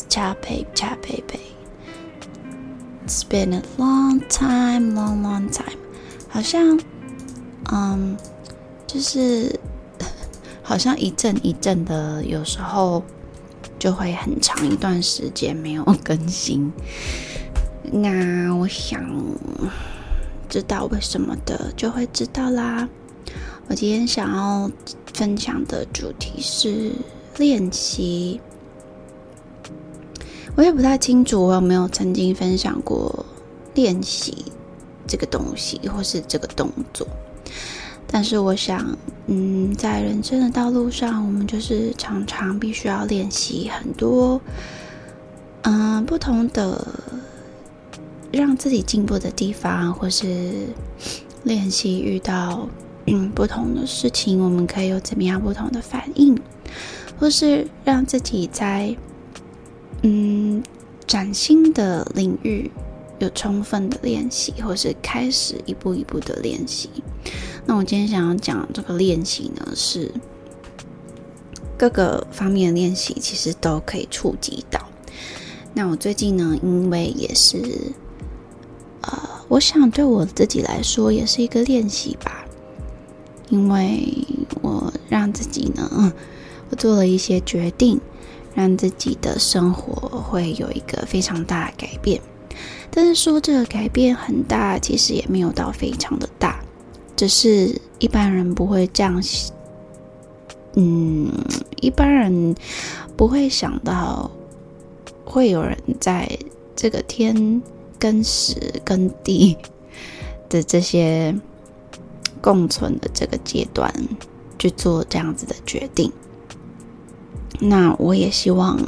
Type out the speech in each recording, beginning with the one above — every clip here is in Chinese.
Yes, cha babe, cha babe. It's been a long time, long, long time. 好像，嗯，就是好像一阵一阵的，有时候就会很长一段时间没有更新。那我想知道为什么的，就会知道啦。我今天想要分享的主题是练习。我也不太清楚我有没有曾经分享过练习这个东西，或是这个动作。但是我想，嗯，在人生的道路上，我们就是常常必须要练习很多，嗯，不同的。让自己进步的地方，或是练习遇到嗯不同的事情，我们可以有怎么样不同的反应，或是让自己在嗯崭新的领域有充分的练习，或是开始一步一步的练习。那我今天想要讲这个练习呢，是各个方面的练习，其实都可以触及到。那我最近呢，因为也是。呃，我想对我自己来说也是一个练习吧，因为我让自己呢，我做了一些决定，让自己的生活会有一个非常大的改变。但是说这个改变很大，其实也没有到非常的大，只是一般人不会这样，嗯，一般人不会想到会有人在这个天。跟时跟地的这些共存的这个阶段去做这样子的决定，那我也希望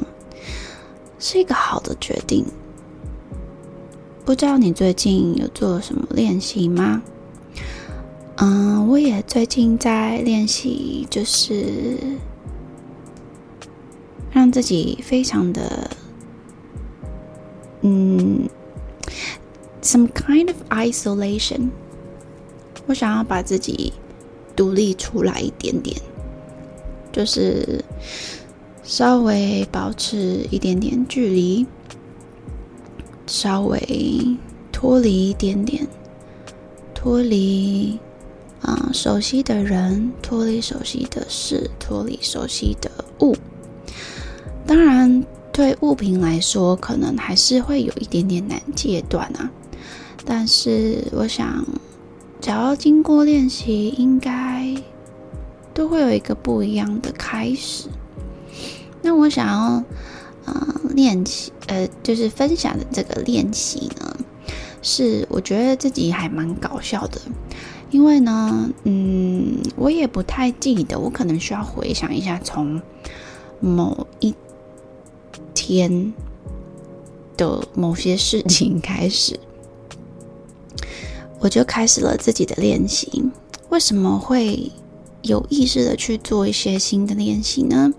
是一个好的决定。不知道你最近有做什么练习吗？嗯，我也最近在练习，就是让自己非常的，嗯。Some kind of isolation，我想要把自己独立出来一点点，就是稍微保持一点点距离，稍微脱离一点点，脱离啊、熟悉的人，脱离熟悉的事，脱离熟悉的物。当然，对物品来说，可能还是会有一点点难戒断啊。但是我想，只要经过练习，应该都会有一个不一样的开始。那我想要，呃，练习，呃，就是分享的这个练习呢，是我觉得自己还蛮搞笑的，因为呢，嗯，我也不太记得，我可能需要回想一下，从某一天的某些事情开始。我就开始了自己的练习。为什么会有意识的去做一些新的练习呢？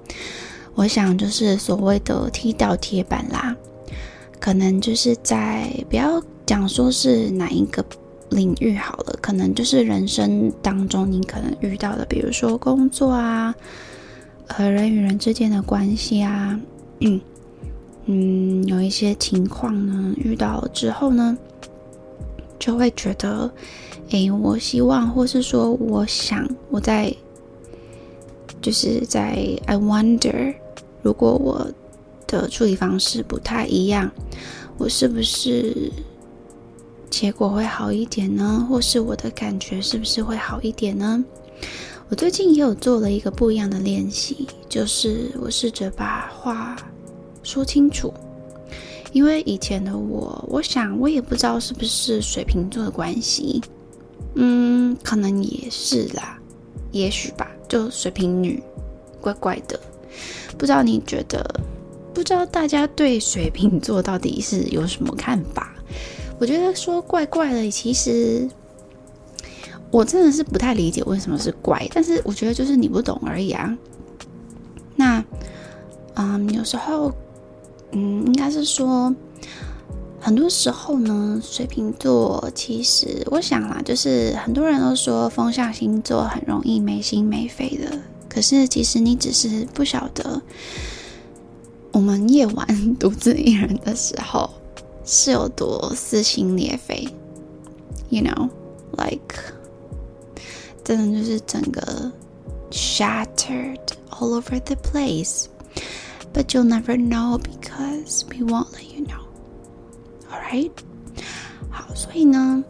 我想就是所谓的踢到铁板啦。可能就是在不要讲说是哪一个领域好了，可能就是人生当中你可能遇到的，比如说工作啊，和人与人之间的关系啊，嗯嗯，有一些情况呢，遇到了之后呢。就会觉得，诶，我希望，或是说，我想，我在，就是在，I wonder，如果我的处理方式不太一样，我是不是结果会好一点呢？或是我的感觉是不是会好一点呢？我最近也有做了一个不一样的练习，就是我试着把话说清楚。因为以前的我，我想我也不知道是不是水瓶座的关系，嗯，可能也是啦，也许吧。就水瓶女，怪怪的，不知道你觉得？不知道大家对水瓶座到底是有什么看法？我觉得说怪怪的，其实我真的是不太理解为什么是怪，但是我觉得就是你不懂而已啊。那，嗯，有时候。嗯，应该是说，很多时候呢，水瓶座其实我想啦，就是很多人都说风象星座很容易没心没肺的，可是其实你只是不晓得， 我们夜晚独自一人的时候是有多撕心裂肺，you know，like 真的就是整个 shattered all over the place，but you'll never know because we won't let you know，alright？好，所以呢。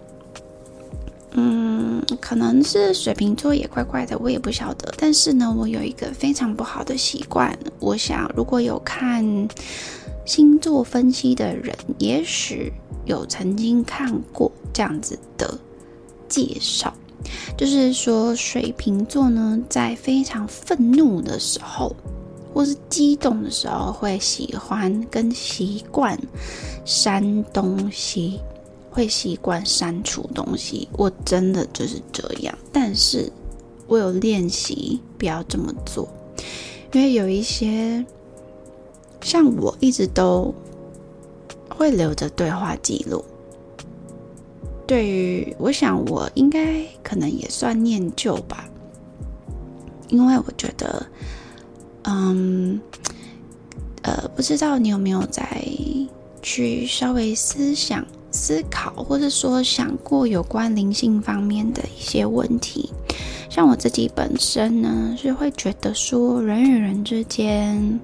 嗯，可能是水瓶座也怪怪的，我也不晓得。但是呢，我有一个非常不好的习惯。我想，如果有看星座分析的人，也许有曾经看过这样子的介绍，就是说水瓶座呢，在非常愤怒的时候，或是激动的时候，会喜欢跟习惯删东西。会习惯删除东西，我真的就是这样。但是我有练习不要这么做，因为有一些像我一直都会留着对话记录。对于我想，我应该可能也算念旧吧，因为我觉得，嗯，呃，不知道你有没有在去稍微思想。思考，或者说想过有关灵性方面的一些问题，像我自己本身呢，是会觉得说人与人之间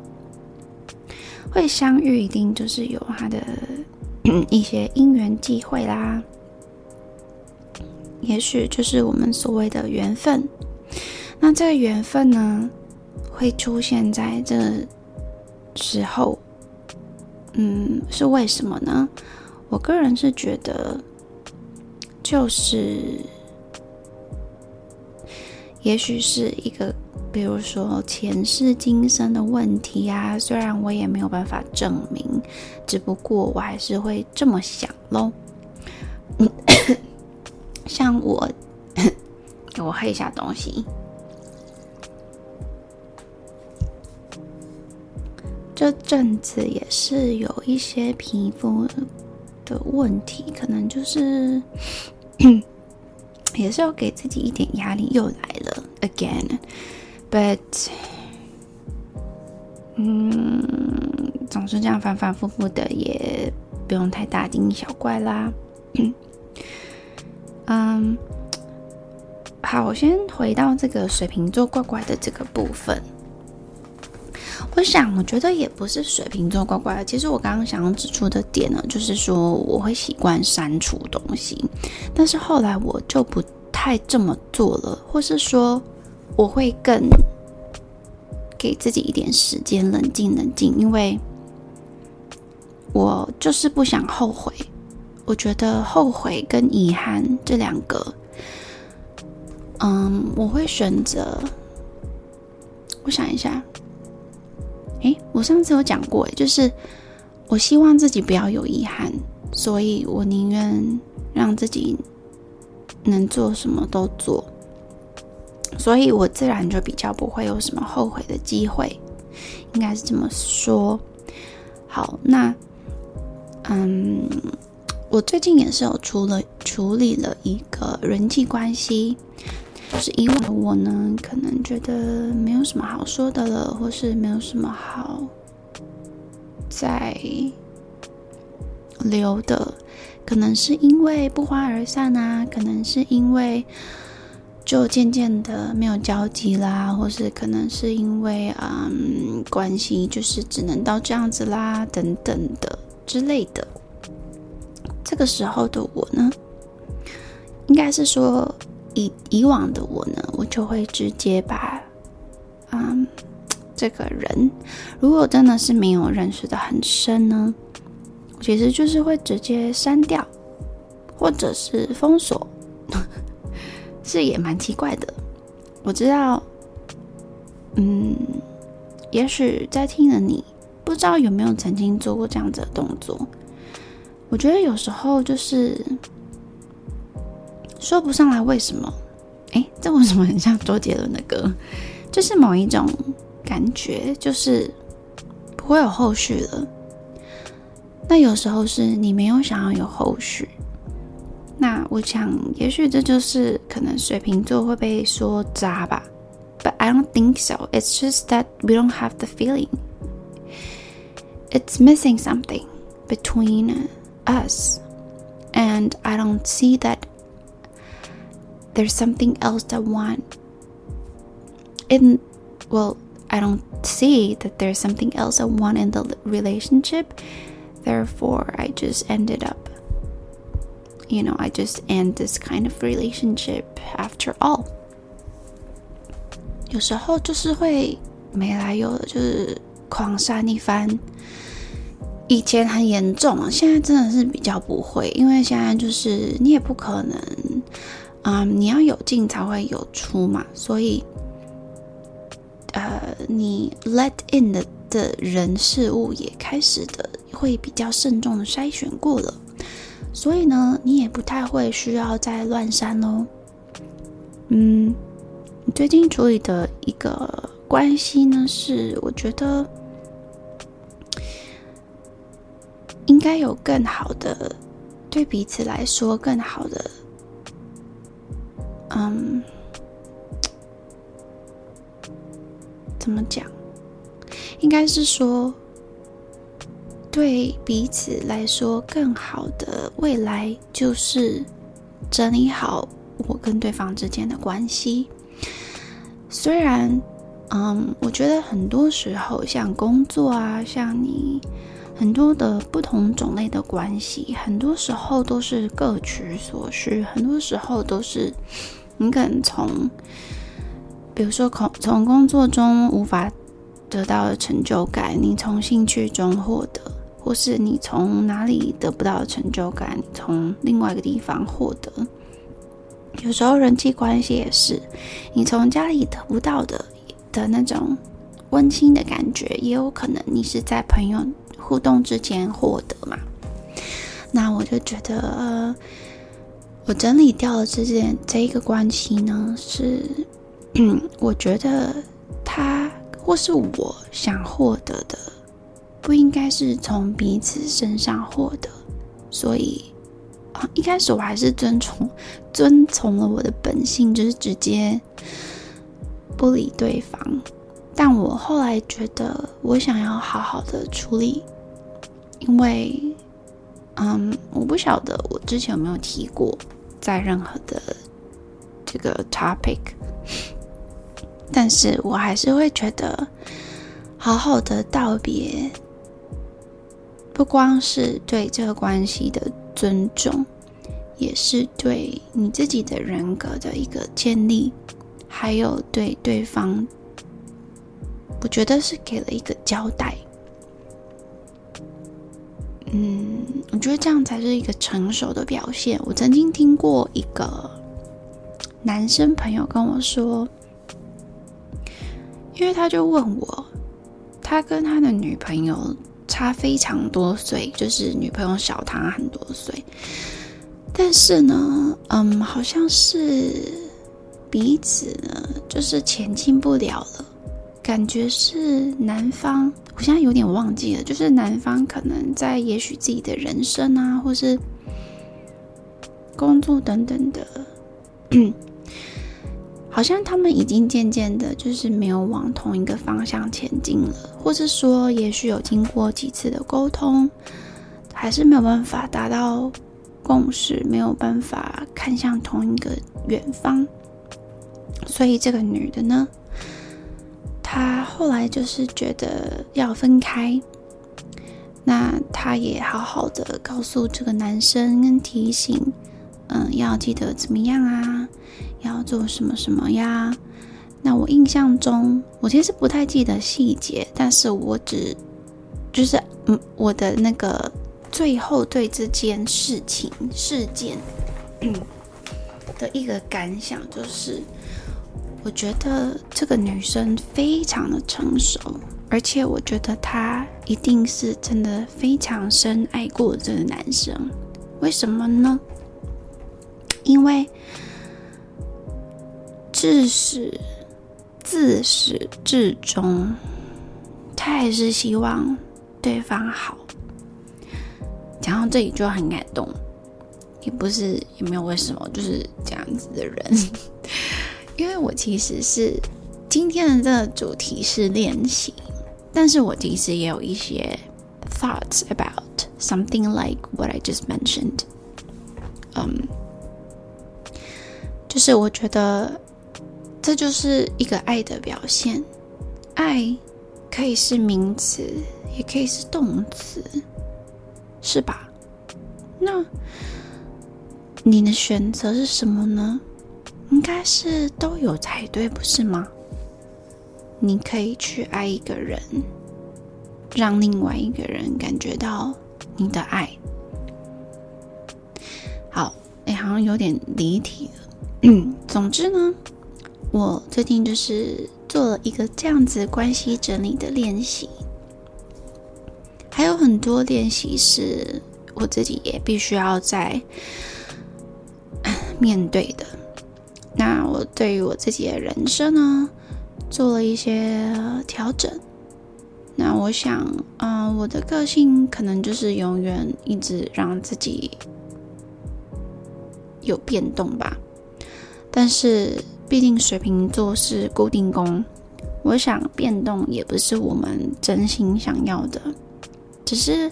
会相遇，一定就是有他的一些因缘际会啦，也许就是我们所谓的缘分。那这个缘分呢，会出现在这时候，嗯，是为什么呢？我个人是觉得，就是，也许是一个，比如说前世今生的问题啊。虽然我也没有办法证明，只不过我还是会这么想喽。像我，我喝一下东西。这阵子也是有一些皮肤。的问题可能就是，也是要给自己一点压力，又来了，again，but，嗯，总是这样反反复复的，也不用太大惊小怪啦。嗯，好，我先回到这个水瓶座怪怪的这个部分。我想，我觉得也不是水瓶座怪怪的。其实我刚刚想要指出的点呢，就是说我会习惯删除东西，但是后来我就不太这么做了，或是说我会更给自己一点时间冷静冷静，因为我就是不想后悔。我觉得后悔跟遗憾这两个，嗯，我会选择。我想一下。诶，我上次有讲过，就是我希望自己不要有遗憾，所以我宁愿让自己能做什么都做，所以我自然就比较不会有什么后悔的机会，应该是这么说。好，那嗯，我最近也是有处了处理了一个人际关系。就是以往的我呢，可能觉得没有什么好说的了，或是没有什么好再留的，可能是因为不欢而散啊，可能是因为就渐渐的没有交集啦，或是可能是因为嗯关系就是只能到这样子啦，等等的之类的。这个时候的我呢，应该是说。以以往的我呢，我就会直接把，嗯，这个人，如果真的是没有认识的很深呢，其实就是会直接删掉，或者是封锁，这也蛮奇怪的。我知道，嗯，也许在听的你，不知道有没有曾经做过这样子的动作。我觉得有时候就是。说不上来为什么？诶，这为什么很像周杰伦的歌？就是某一种感觉，就是不会有后续了。那有时候是你没有想要有后续。那我想，也许这就是可能水瓶座会被说渣吧。But I don't think so. It's just that we don't have the feeling. it's missing something between us, and I don't see that there's something else that want in well I don't see that there's something else I want in the relationship. Therefore, I just ended up, you know, I just end this kind of relationship after all. 有时候就是会没来由的，就是狂扇一番。以前很严重，现在真的是比较不会，因为现在就是你也不可能， 嗯，你要有进才会有出嘛，所以。呃，你 let in 的的人事物也开始的会比较慎重的筛选过了，所以呢，你也不太会需要再乱删喽。嗯，你最近处理的一个关系呢，是我觉得应该有更好的，对彼此来说更好的，嗯。怎么讲？应该是说，对彼此来说更好的未来，就是整理好我跟对方之间的关系。虽然，嗯，我觉得很多时候，像工作啊，像你很多的不同种类的关系，很多时候都是各取所需，很多时候都是你可能从。比如说，从从工作中无法得到的成就感，你从兴趣中获得；或是你从哪里得不到的成就感，你从另外一个地方获得。有时候人际关系也是，你从家里得不到的的那种温馨的感觉，也有可能你是在朋友互动之间获得嘛。那我就觉得，我整理掉了这件这一个关系呢，是。嗯，我觉得他或是我想获得的，不应该是从彼此身上获得，所以啊，一开始我还是遵从遵从了我的本性，就是直接不理对方。但我后来觉得，我想要好好的处理，因为，嗯，我不晓得我之前有没有提过，在任何的这个 topic。但是我还是会觉得，好好的道别，不光是对这个关系的尊重，也是对你自己的人格的一个建立，还有对对方，我觉得是给了一个交代。嗯，我觉得这样才是一个成熟的表现。我曾经听过一个男生朋友跟我说。因为他就问我，他跟他的女朋友差非常多岁，就是女朋友小他很多岁，但是呢，嗯，好像是彼此呢，就是前进不了了，感觉是男方，我现在有点忘记了，就是男方可能在也许自己的人生啊，或是工作等等的。好像他们已经渐渐的，就是没有往同一个方向前进了，或是说，也许有经过几次的沟通，还是没有办法达到共识，没有办法看向同一个远方。所以这个女的呢，她后来就是觉得要分开，那她也好好的告诉这个男生跟提醒，嗯，要记得怎么样啊。要做什么什么呀？那我印象中，我其实不太记得细节，但是我只就是嗯，我的那个最后对这件事情事件的一个感想就是，我觉得这个女生非常的成熟，而且我觉得她一定是真的非常深爱过这个男生。为什么呢？因为。至始自始至终，她还是希望对方好。讲到这里就很感动，也不是也没有为什么，就是这样子的人。因为我其实是今天的这个主题是练习，但是我其实也有一些 thoughts about something like what I just mentioned. 嗯，就是我觉得这就是一个爱的表现。爱可以是名词，也可以是动词，是吧？那你的选择是什么呢？应该是都有才对，不是吗？你可以去爱一个人，让另外一个人感觉到你的爱。好，哎，好像有点离题了。嗯，总之呢，我最近就是做了一个这样子关系整理的练习，还有很多练习是我自己也必须要在面对的。那我对于我自己的人生呢，做了一些调整。那我想，嗯、我的个性可能就是永远一直让自己有变动吧。但是，毕竟水瓶座是固定宫，我想变动也不是我们真心想要的，只是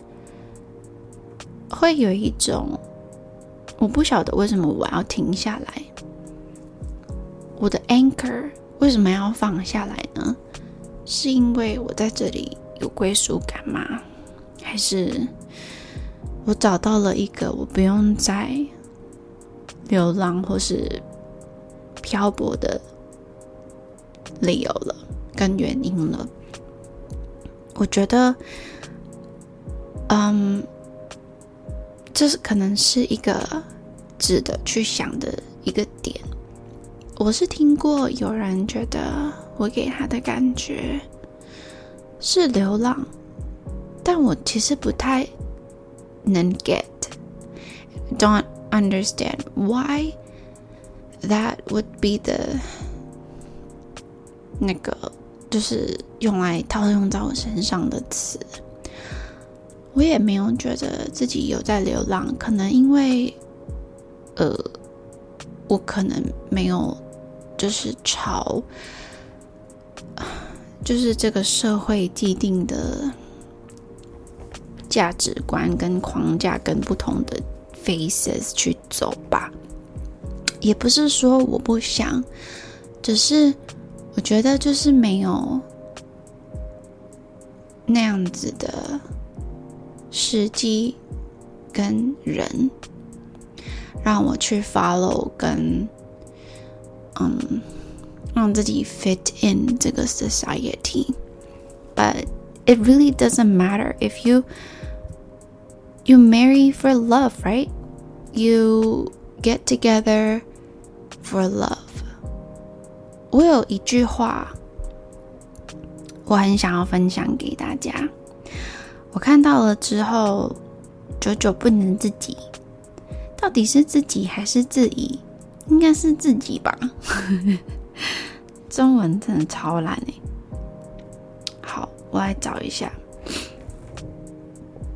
会有一种，我不晓得为什么我要停下来。我的 anchor 为什么要放下来呢？是因为我在这里有归属感吗？还是我找到了一个我不用再流浪或是漂泊的理由了，跟原因了？我觉得，嗯，这是可能是一个值得去想的一个点。我是听过有人觉得我给他的感觉是流浪，但我其实不太能 get，don't understand why that would be the 那个就是用来套用在我身上的词。我也没有觉得自己有在流浪，可能因为呃，我可能没有。就是朝，就是这个社会既定的价值观跟框架跟不同的 faces 去走吧，也不是说我不想，只是我觉得就是没有那样子的时机跟人让我去 follow 跟。嗯，让自己 fit in 这个 society，but it really doesn't matter if you you marry for love, right? You get together for love. 我有一句话，我很想要分享给大家。我看到了之后，久久不能自己，到底是自己还是自己？ 应该是自己吧，中文真的超烂哎。好，我来找一下。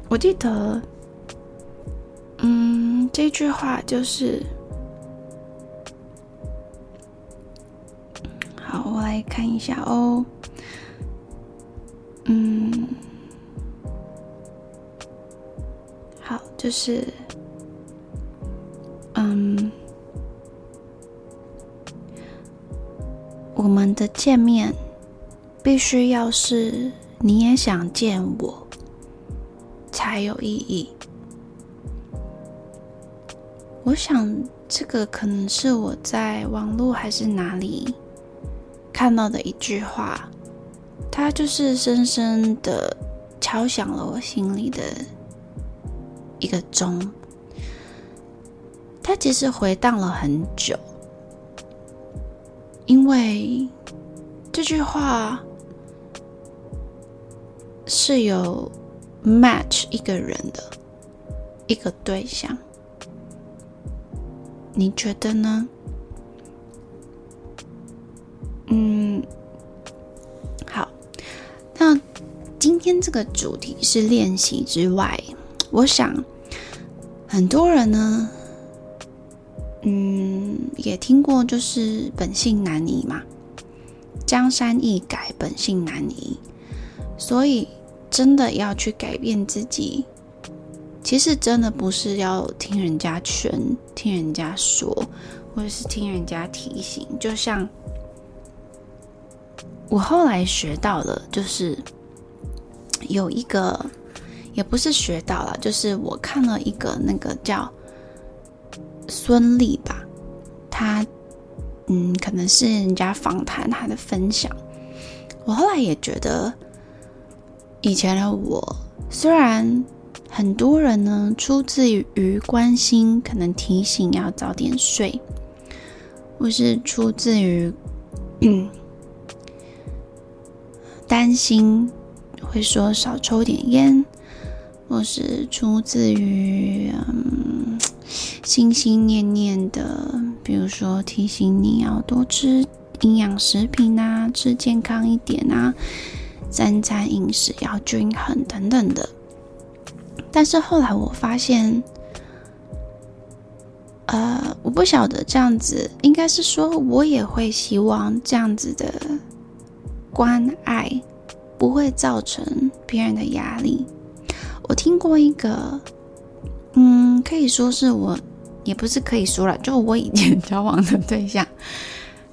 我记得，嗯，这句话就是，好，我来看一下哦。嗯，好，就是，的见面必须要是你也想见我，才有意义。我想这个可能是我在网络还是哪里看到的一句话，它就是深深的敲响了我心里的一个钟。它其实回荡了很久。因为这句话是有 match 一个人的一个对象，你觉得呢？嗯，好，那今天这个主题是练习之外，我想很多人呢。嗯，也听过，就是本性难移嘛，江山易改，本性难移。所以真的要去改变自己，其实真的不是要听人家劝、听人家说，或者是听人家提醒。就像我后来学到了，就是有一个，也不是学到了，就是我看了一个那个叫孙俪吧，他嗯，可能是人家访谈他的分享，我后来也觉得。以前的我，虽然很多人呢出自于关心，可能提醒要早点睡，或是出自于嗯担心会说少抽点烟，或是出自于嗯心心念念的，比如说提醒你要多吃营养食品啊，吃健康一点啊。三餐饮食要均衡等等的，但是后来我发现，呃，我不晓得这样子，应该是说我也会希望这样子的关爱不会造成别人的压力。我听过一个，嗯，可以说是我，也不是可以说了，就我以前 交往的对象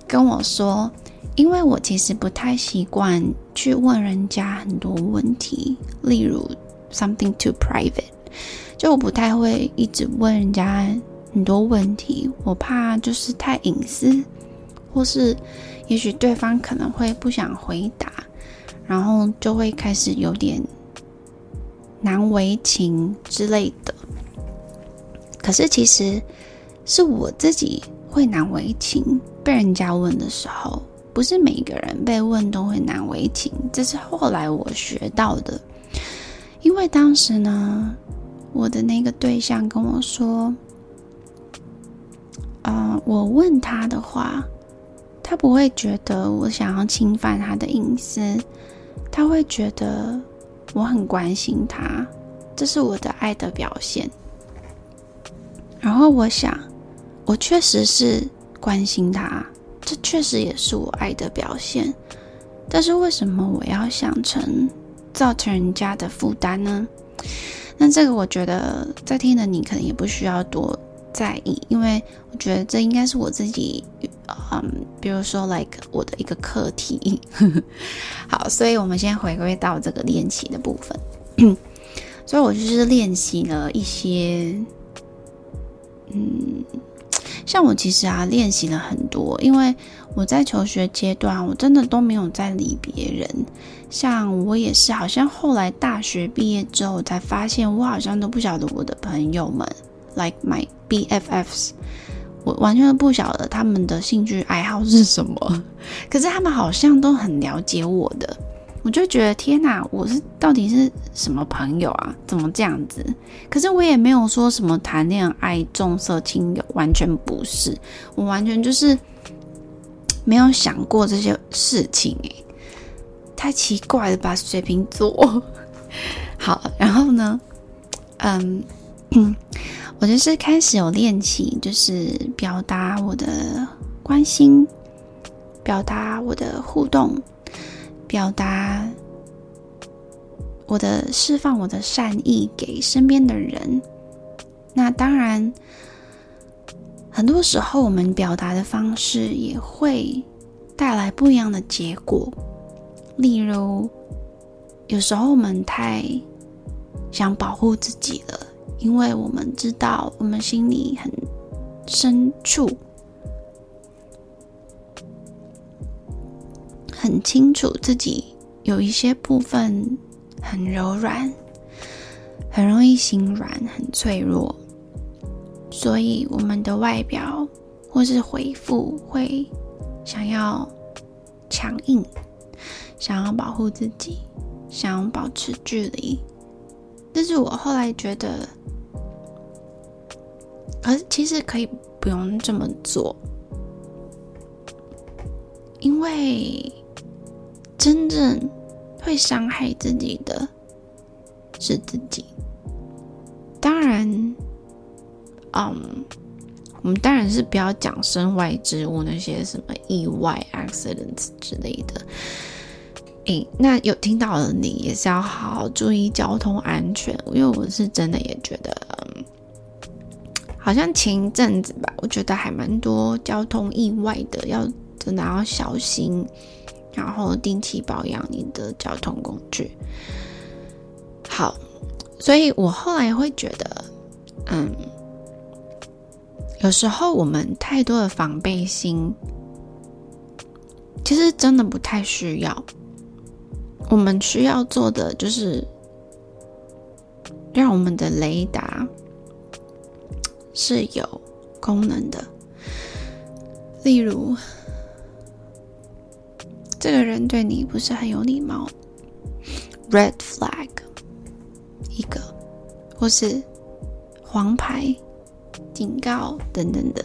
跟我说。因为我其实不太习惯去问人家很多问题，例如 something too private，就我不太会一直问人家很多问题，我怕就是太隐私，或是也许对方可能会不想回答，然后就会开始有点难为情之类的。可是其实是我自己会难为情，被人家问的时候。不是每个人被问都会难为情，这是后来我学到的。因为当时呢，我的那个对象跟我说，呃，我问他的话，他不会觉得我想要侵犯他的隐私，他会觉得我很关心他，这是我的爱的表现。然后我想，我确实是关心他。这确实也是我爱的表现，但是为什么我要想成造成人家的负担呢？那这个我觉得在听的你可能也不需要多在意，因为我觉得这应该是我自己，嗯，比如说 like 我的一个课题。好，所以我们先回归到这个练习的部分。所以我就是练习了一些，嗯。像我其实啊，练习了很多，因为我在求学阶段，我真的都没有在理别人。像我也是，好像后来大学毕业之后，才发现我好像都不晓得我的朋友们，like my BFFs，我完全不晓得他们的兴趣爱好是什么。可是他们好像都很了解我的。我就觉得天哪，我是到底是什么朋友啊？怎么这样子？可是我也没有说什么谈恋爱、重色轻友，完全不是。我完全就是 没有想过这些事情，诶，太奇怪了吧，水瓶座。好，然后呢，嗯，我就是开始有练习，就是表达我的关心，表达我的互动。表达我的释放我的善意给身边的人，那当然，很多时候我们表达的方式也会带来不一样的结果。例如，有时候我们太想保护自己了，因为我们知道我们心里很深处。很清楚自己有一些部分很柔软，很容易心软，很脆弱，所以我们的外表或是回复会想要强硬，想要保护自己，想要保持距离。但是我后来觉得，而其实可以不用这么做，因为。真正会伤害自己的是自己。当然，嗯，我们当然是不要讲身外之物那些什么意外、accidents 之类的，诶，那有听到的你也是要好好注意交通安全，因为我是真的也觉得，好像前一阵子吧，我觉得还蛮多交通意外的，要真的要小心，然后定期保养你的交通工具。好，所以我后来会觉得，嗯，有时候我们太多的防备心，其实真的不太需要。我们需要做的就是，让我们的雷达是有功能的。例如，这个人对你不是很有礼貌，red flag 一个，或是黄牌警告等等的，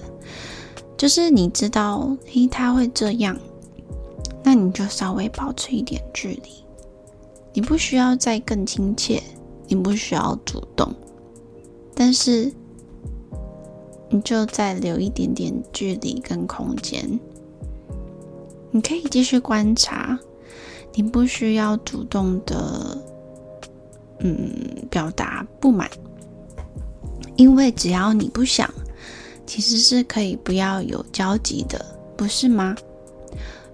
就是你知道，嘿，他会这样，那你就稍微保持一点距离。你不需要再更亲切，你不需要主动，但是你就再留一点点距离跟空间。你可以继续观察，你不需要主动的，嗯，表达不满，因为只要你不想，其实是可以不要有交集的，不是吗？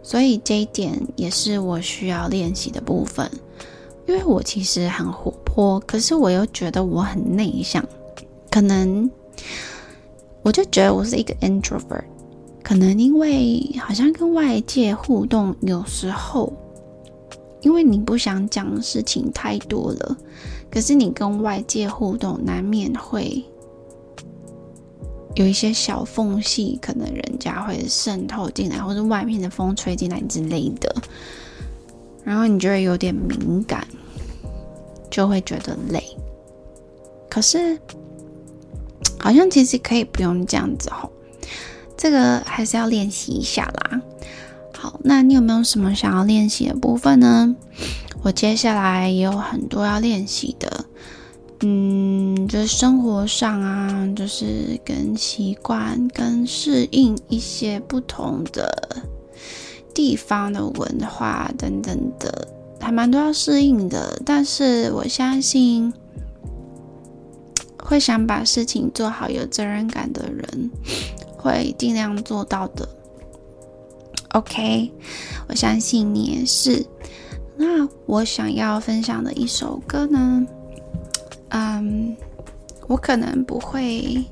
所以这一点也是我需要练习的部分。因为我其实很活泼，可是我又觉得我很内向，可能我就觉得我是一个 introvert，可能因为好像跟外界互动，有时候因为你不想讲的事情太多了，可是你跟外界互动难免会有一些小缝隙，可能人家会渗透进来，或者外面的风吹进来之类的。然后你就会有点敏感，就会觉得累。可是，好像其实可以不用这样子吼，这个还是要练习一下啦。好，那你有没有什么想要练习的部分呢？我接下来也有很多要练习的，嗯，就是生活上啊，就是跟习惯、跟适应一些不同的。地方的文化等等的，还蛮多要适应的。但是我相信，会想把事情做好、有责任感的人，会尽量做到的。OK，我相信你也是。那我想要分享的一首歌呢，嗯，我可能不会。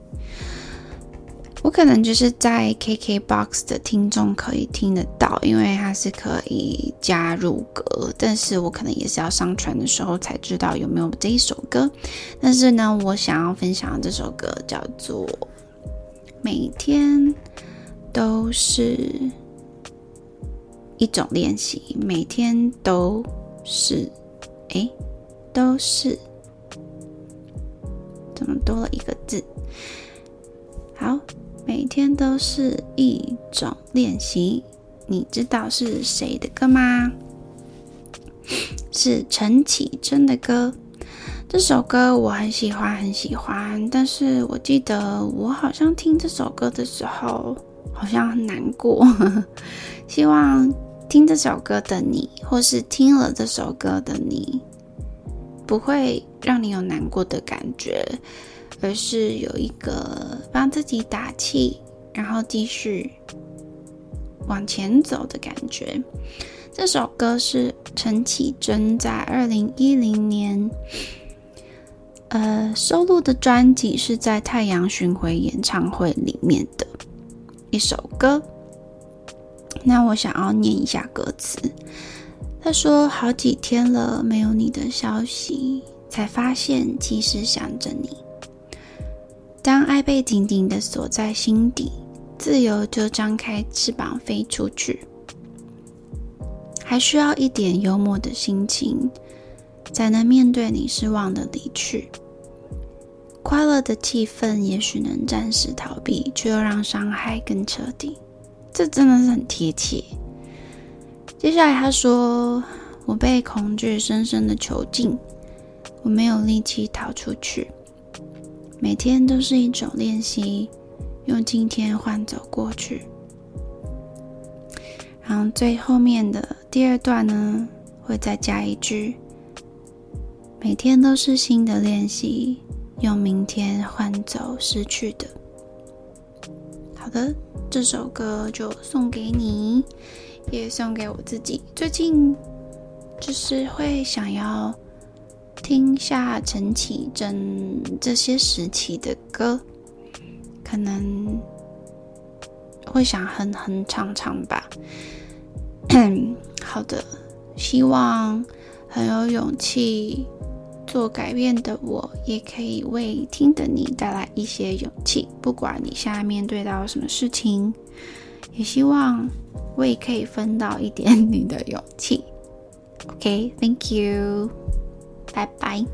我可能就是在 KKBOX 的听众可以听得到，因为它是可以加入歌，但是我可能也是要上传的时候才知道有没有这一首歌。但是呢，我想要分享的这首歌叫做《每天都是一种练习》，每天都是，诶，都是，怎么多了一个字？好。每天都是一种练习，你知道是谁的歌吗？是陈绮贞的歌。这首歌我很喜欢，很喜欢。但是我记得我好像听这首歌的时候，好像很难过。希望听这首歌的你，或是听了这首歌的你，不会让你有难过的感觉。而是有一个帮自己打气，然后继续往前走的感觉。这首歌是陈绮贞在二零一零年，呃，收录的专辑是在太阳巡回演唱会里面的一首歌。那我想要念一下歌词。他说：“好几天了，没有你的消息，才发现其实想着你。”当爱被紧紧的锁在心底，自由就张开翅膀飞出去。还需要一点幽默的心情，才能面对你失望的离去。快乐的气氛也许能暂时逃避，却又让伤害更彻底。这真的是很贴切。接下来他说：“我被恐惧深深的囚禁，我没有力气逃出去。”每天都是一种练习，用今天换走过去。然后最后面的第二段呢，会再加一句：每天都是新的练习，用明天换走失去的。好的，这首歌就送给你，也送给我自己。最近就是会想要听下陈绮贞这些时期的歌，可能会想哼哼唱唱吧。好的，希望很有勇气做改变的我，也可以为听的你带来一些勇气。不管你现在面对到什么事情，也希望我也可以分到一点你的勇气。OK，Thank you，拜拜。